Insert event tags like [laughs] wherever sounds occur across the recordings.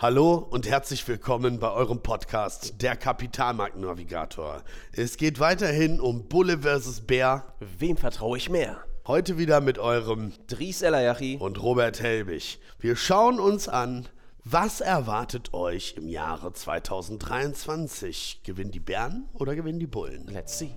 Hallo und herzlich willkommen bei eurem Podcast, der Kapitalmarktnavigator. Es geht weiterhin um Bulle versus Bär. Wem vertraue ich mehr? Heute wieder mit eurem Dries Elayachi und Robert Helbig. Wir schauen uns an, was erwartet euch im Jahre 2023? Gewinnen die Bären oder gewinnen die Bullen? Let's see.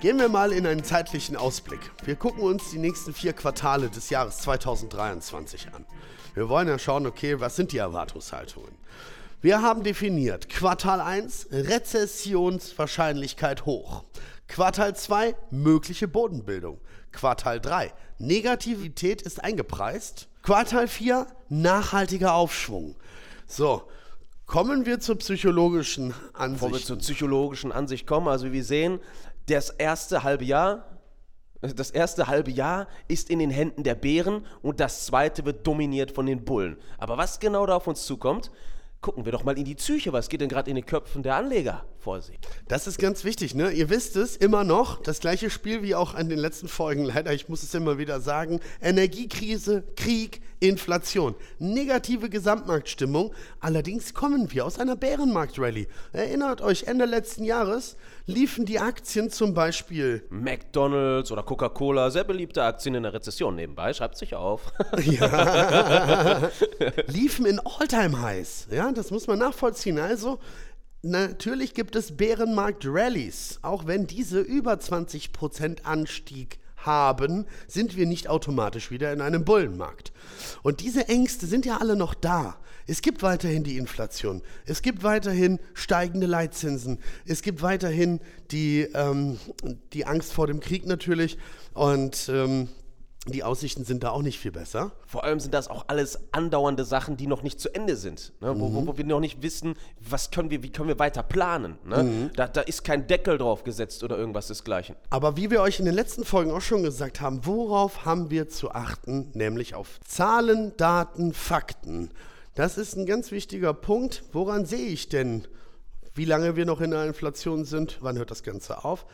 Gehen wir mal in einen zeitlichen Ausblick. Wir gucken uns die nächsten vier Quartale des Jahres 2023 an. Wir wollen ja schauen, okay, was sind die Erwartungshaltungen? Wir haben definiert Quartal 1 Rezessionswahrscheinlichkeit hoch. Quartal 2 mögliche Bodenbildung. Quartal 3 Negativität ist eingepreist. Quartal 4 nachhaltiger Aufschwung. So, kommen wir zur psychologischen Ansicht. Bevor wir zur psychologischen Ansicht kommen, also wie wir sehen, das erste halbe Jahr, das erste halbe Jahr ist in den Händen der Bären und das zweite wird dominiert von den Bullen. Aber was genau da auf uns zukommt, gucken wir doch mal in die Psyche. Was geht denn gerade in den Köpfen der Anleger vor sich? Das ist ganz wichtig, ne? Ihr wisst es immer noch, das gleiche Spiel wie auch an den letzten Folgen, leider, ich muss es immer wieder sagen. Energiekrise, Krieg, Inflation, negative Gesamtmarktstimmung. Allerdings kommen wir aus einer Bärenmarkt-Rallye. Erinnert euch, Ende letzten Jahres liefen die Aktien zum Beispiel McDonalds oder Coca-Cola, sehr beliebte Aktien in der Rezession nebenbei, schreibt sich auf. [laughs] ja, [laughs] liefen in All-Time-Highs. Ja, das muss man nachvollziehen. Also, natürlich gibt es Bärenmarkt-Rallies, auch wenn diese über 20% Anstieg haben, sind wir nicht automatisch wieder in einem Bullenmarkt. Und diese Ängste sind ja alle noch da. Es gibt weiterhin die Inflation, es gibt weiterhin steigende Leitzinsen, es gibt weiterhin die, ähm, die Angst vor dem Krieg natürlich und ähm, die Aussichten sind da auch nicht viel besser. Vor allem sind das auch alles andauernde Sachen, die noch nicht zu Ende sind. Ne? Mhm. Wo, wo, wir noch nicht wissen, was können wir, wie können wir weiter planen. Ne? Mhm. Da, da, ist kein Deckel drauf gesetzt oder irgendwas desgleichen. Aber wie wir euch in den letzten Folgen auch schon gesagt haben, worauf haben wir zu achten? Nämlich auf Zahlen, Daten, Fakten. Das ist ein ganz wichtiger Punkt. Woran sehe ich denn, wie lange wir noch in der Inflation sind? Wann hört das Ganze auf?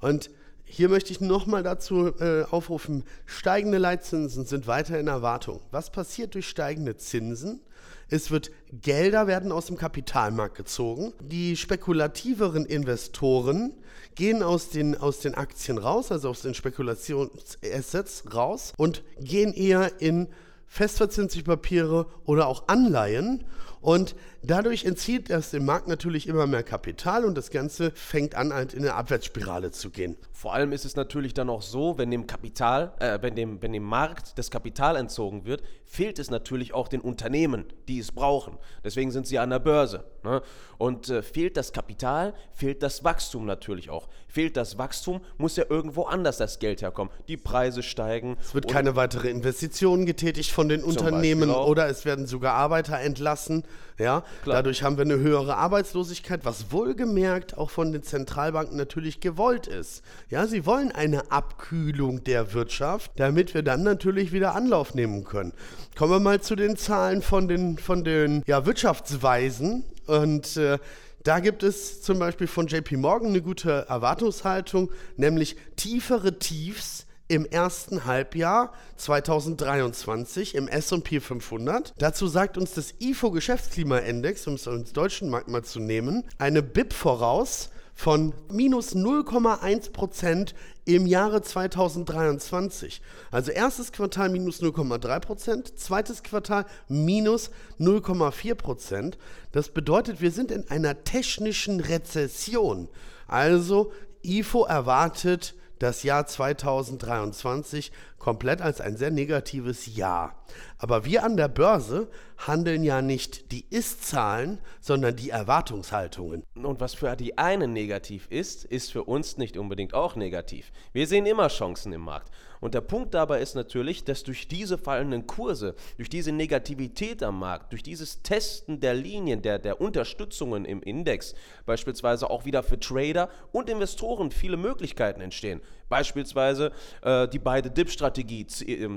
Und hier möchte ich nochmal dazu äh, aufrufen, steigende Leitzinsen sind weiter in Erwartung. Was passiert durch steigende Zinsen? Es wird Gelder werden aus dem Kapitalmarkt gezogen. Die spekulativeren Investoren gehen aus den, aus den Aktien raus, also aus den Spekulationsassets raus und gehen eher in festverzinsliche Papiere oder auch Anleihen und dadurch entzieht das dem Markt natürlich immer mehr Kapital und das Ganze fängt an, halt in eine Abwärtsspirale zu gehen. Vor allem ist es natürlich dann auch so, wenn dem Kapital, äh, wenn dem, wenn dem Markt das Kapital entzogen wird, fehlt es natürlich auch den Unternehmen, die es brauchen. Deswegen sind sie an der Börse. Ne? Und äh, fehlt das Kapital, fehlt das Wachstum natürlich auch. Fehlt das Wachstum, muss ja irgendwo anders das Geld herkommen. Die Preise steigen. Es wird keine weitere Investitionen getätigt von den Unternehmen oder es werden sogar Arbeiter entlassen. Ja, Klar. dadurch haben wir eine höhere Arbeitslosigkeit, was wohlgemerkt auch von den Zentralbanken natürlich gewollt ist. Ja, sie wollen eine Abkühlung der Wirtschaft, damit wir dann natürlich wieder Anlauf nehmen können. Kommen wir mal zu den Zahlen von den, von den ja, Wirtschaftsweisen und äh, da gibt es zum Beispiel von JP Morgan eine gute Erwartungshaltung, nämlich tiefere Tiefs im ersten Halbjahr 2023 im S&P 500. Dazu sagt uns das IFO Geschäftsklimaindex, um es uns deutschen Markt mal zu nehmen, eine BIP voraus von minus 0,1 Prozent im Jahre 2023. Also erstes Quartal minus 0,3 Prozent, zweites Quartal minus 0,4 Prozent. Das bedeutet, wir sind in einer technischen Rezession. Also IFO erwartet das Jahr 2023 komplett als ein sehr negatives Jahr. Aber wir an der Börse handeln ja nicht die Ist-Zahlen, sondern die Erwartungshaltungen. Und was für die einen negativ ist, ist für uns nicht unbedingt auch negativ. Wir sehen immer Chancen im Markt. Und der Punkt dabei ist natürlich, dass durch diese fallenden Kurse, durch diese Negativität am Markt, durch dieses Testen der Linien, der, der Unterstützungen im Index, beispielsweise auch wieder für Trader und Investoren viele Möglichkeiten entstehen. Beispielsweise äh, die beide Dip-Strategie äh,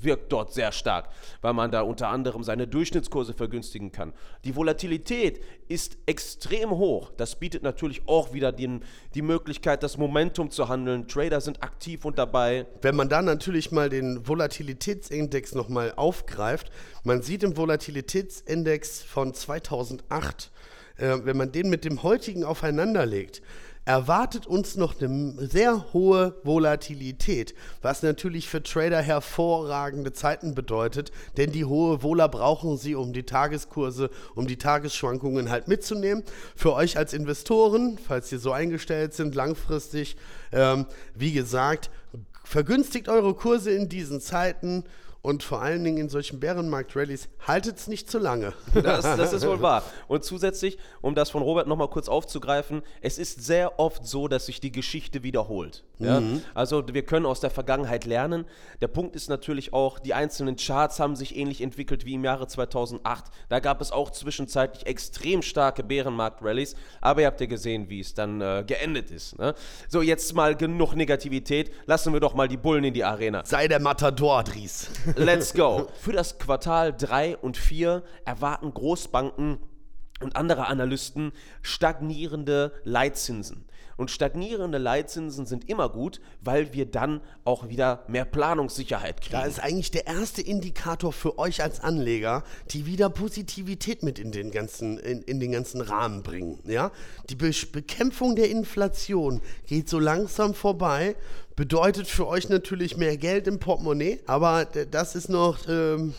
wirkt dort sehr stark, weil man da unter anderem seine Durchschnittskurse vergünstigen kann. Die Volatilität ist extrem hoch. Das bietet natürlich auch wieder den, die Möglichkeit, das Momentum zu handeln. Trader sind aktiv und dabei. Wenn man dann natürlich mal den Volatilitätsindex nochmal aufgreift, man sieht im Volatilitätsindex von 2008, äh, wenn man den mit dem heutigen aufeinanderlegt, erwartet uns noch eine sehr hohe Volatilität, was natürlich für Trader hervorragende Zeiten bedeutet, denn die hohe Vola brauchen sie, um die Tageskurse, um die Tagesschwankungen halt mitzunehmen. Für euch als Investoren, falls ihr so eingestellt sind, langfristig, ähm, wie gesagt, vergünstigt eure Kurse in diesen Zeiten und vor allen Dingen in solchen Bärenmarkt-Rallies haltet es nicht zu lange. [laughs] Das, das, ist wohl [laughs] wahr. Und zusätzlich, um das von Robert nochmal kurz aufzugreifen, es ist sehr oft so, dass sich die Geschichte wiederholt. Ja? Mhm. Also wir können aus der Vergangenheit lernen. Der Punkt ist natürlich auch, die einzelnen Charts haben sich ähnlich entwickelt wie im Jahre 2008. Da gab es auch zwischenzeitlich extrem starke Bärenmarkt-Rallies, aber ihr habt ja gesehen, wie es dann äh, geendet ist. Ne? So, jetzt mal genug Negativität. Lassen wir doch mal die Bullen in die Arena. Sei der Matador, Dries. [laughs] Let's go. Für das Quartal 3 und 4 erwarten Großbanken und andere Analysten stagnierende Leitzinsen. Und stagnierende Leitzinsen sind immer gut, weil wir dann auch wieder mehr Planungssicherheit kriegen. Da ist eigentlich der erste Indikator für euch als Anleger, die wieder Positivität mit in den ganzen, in, in den ganzen Rahmen bringen. Ja? Die Be Bekämpfung der Inflation geht so langsam vorbei bedeutet für euch natürlich mehr Geld im Portemonnaie, aber das ist noch ähm,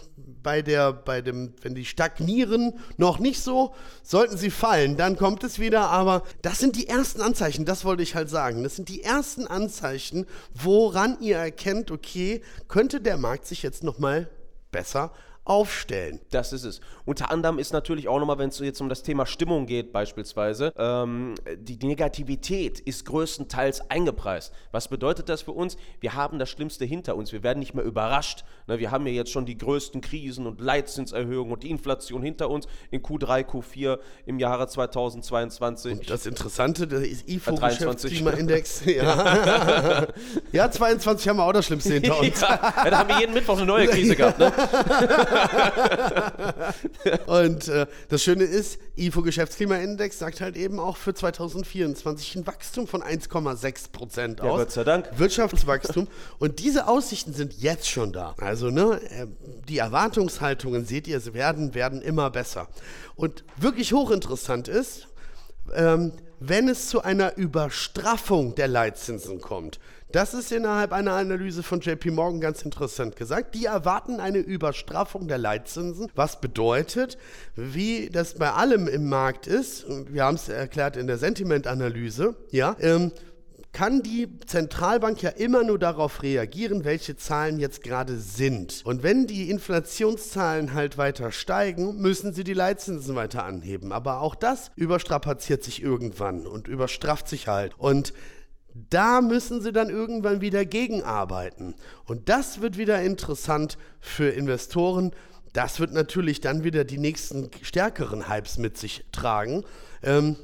bei der, bei dem, wenn die stagnieren, noch nicht so. Sollten sie fallen, dann kommt es wieder. Aber das sind die ersten Anzeichen, das wollte ich halt sagen. Das sind die ersten Anzeichen, woran ihr erkennt, okay, könnte der Markt sich jetzt nochmal besser aufstellen. Das ist es. Unter anderem ist natürlich auch nochmal, wenn es jetzt um das Thema Stimmung geht, beispielsweise, ähm, die, die Negativität ist größtenteils eingepreist. Was bedeutet das für uns? Wir haben das Schlimmste hinter uns. Wir werden nicht mehr überrascht. Ne, wir haben ja jetzt schon die größten Krisen und Leitzinserhöhungen und die Inflation hinter uns in Q3, Q4 im Jahre 2022. Und das Interessante, der IFO-Geschäftsklimaindex. [laughs] Ja. ja, 22 haben wir auch das Schlimmste hinter [laughs] uns. Ja, da haben wir jeden Mittwoch eine neue Krise gehabt. Ne? [laughs] [laughs] und äh, das Schöne ist, IFO Geschäftsklimaindex sagt halt eben auch für 2024 ein Wachstum von 1,6 Prozent aus. Ja, Gott sei Dank. Wirtschaftswachstum. und diese Aussichten sind jetzt schon da. Also, ne, äh, die Erwartungshaltungen, seht ihr, sie werden, werden immer besser. Und wirklich hochinteressant ist, ähm, wenn es zu einer Überstraffung der Leitzinsen kommt, das ist innerhalb einer Analyse von JP Morgan ganz interessant gesagt. Die erwarten eine Überstraffung der Leitzinsen, was bedeutet, wie das bei allem im Markt ist, wir haben es erklärt in der Sentiment-Analyse, ja, ähm, kann die Zentralbank ja immer nur darauf reagieren, welche Zahlen jetzt gerade sind. Und wenn die Inflationszahlen halt weiter steigen, müssen sie die Leitzinsen weiter anheben. Aber auch das überstrapaziert sich irgendwann und überstrafft sich halt. Und da müssen sie dann irgendwann wieder gegenarbeiten. Und das wird wieder interessant für Investoren. Das wird natürlich dann wieder die nächsten stärkeren Hypes mit sich tragen. Ähm,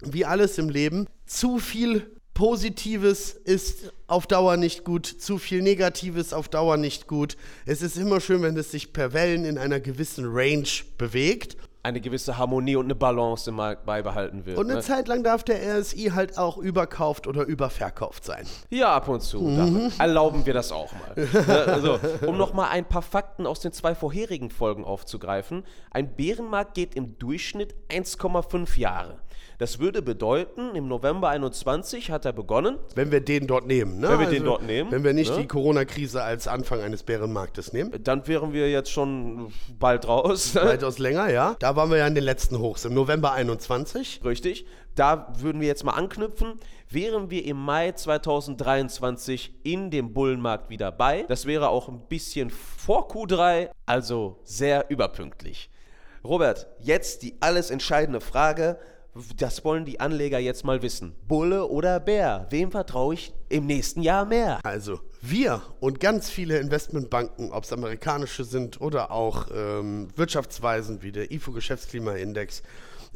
wie alles im Leben, zu viel Positives ist auf Dauer nicht gut, zu viel Negatives auf Dauer nicht gut. Es ist immer schön, wenn es sich per Wellen in einer gewissen Range bewegt eine gewisse Harmonie und eine Balance im Markt beibehalten wird. Und eine ne? Zeit lang darf der RSI halt auch überkauft oder überverkauft sein. Ja, ab und zu. Mhm. Erlauben wir das auch mal. [laughs] Ne, also, um nochmal ein paar Fakten aus den zwei vorherigen Folgen aufzugreifen. Ein Bärenmarkt geht im Durchschnitt 1,5 Jahre. Das würde bedeuten, im November 21 hat er begonnen. Wenn wir den dort nehmen, ne? Wenn wir also, den dort nehmen. Wenn wir nicht ne? die Corona-Krise als Anfang eines Bärenmarktes nehmen. Dann wären wir jetzt schon bald raus. Weitaus länger, ja. Da Da waren wir ja in den letzten Hochs, im November 21. Richtig. Da würden wir jetzt mal anknüpfen. Wären wir im Mai 2023 in dem Bullenmarkt wieder bei, das wäre auch ein bisschen vor Q3, also sehr überpünktlich. Robert, jetzt die alles entscheidende Frage. Das wollen die Anleger jetzt mal wissen. Bulle oder Bär? Wem vertraue ich im nächsten Jahr mehr? Also, wir und ganz viele Investmentbanken, ob es amerikanische sind oder auch ähm, Wirtschaftsweisen wie der IFO-Geschäftsklimaindex,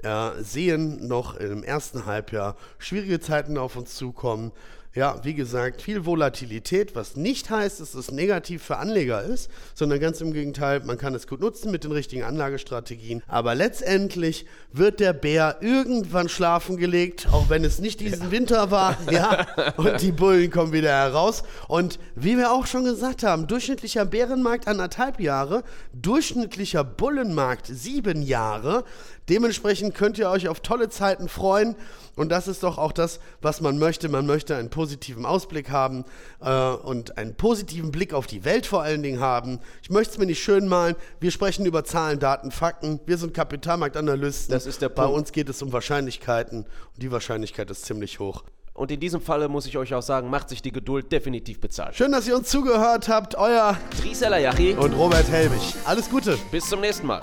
äh, sehen noch im ersten Halbjahr schwierige Zeiten auf uns zukommen. Ja, wie gesagt, viel Volatilität, was nicht heißt, dass es negativ für Anleger ist, sondern ganz im Gegenteil, man kann es gut nutzen mit den richtigen Anlagestrategien. Aber letztendlich wird der Bär irgendwann schlafen gelegt, auch wenn es nicht diesen Winter war. [laughs] Ja, und die Bullen kommen wieder heraus. Und wie wir auch schon gesagt haben, durchschnittlicher Bärenmarkt anderthalb Jahre, durchschnittlicher Bullenmarkt sieben Jahre. Dementsprechend könnt ihr euch auf tolle Zeiten freuen. Und das ist doch auch das, was man möchte. Man möchte einen positiven Ausblick haben äh, und einen positiven Blick auf die Welt vor allen Dingen haben. Ich möchte es mir nicht schön malen. Wir sprechen über Zahlen, Daten, Fakten. Wir sind Kapitalmarktanalysten. Das ist der Punkt. Bei uns geht es um Wahrscheinlichkeiten und die Wahrscheinlichkeit ist ziemlich hoch. Und in diesem Falle muss ich euch auch sagen, macht sich die Geduld definitiv bezahlt. Schön, dass ihr uns zugehört habt. Euer Trisela Yachi und Robert Helbig. Alles Gute. Bis zum nächsten Mal.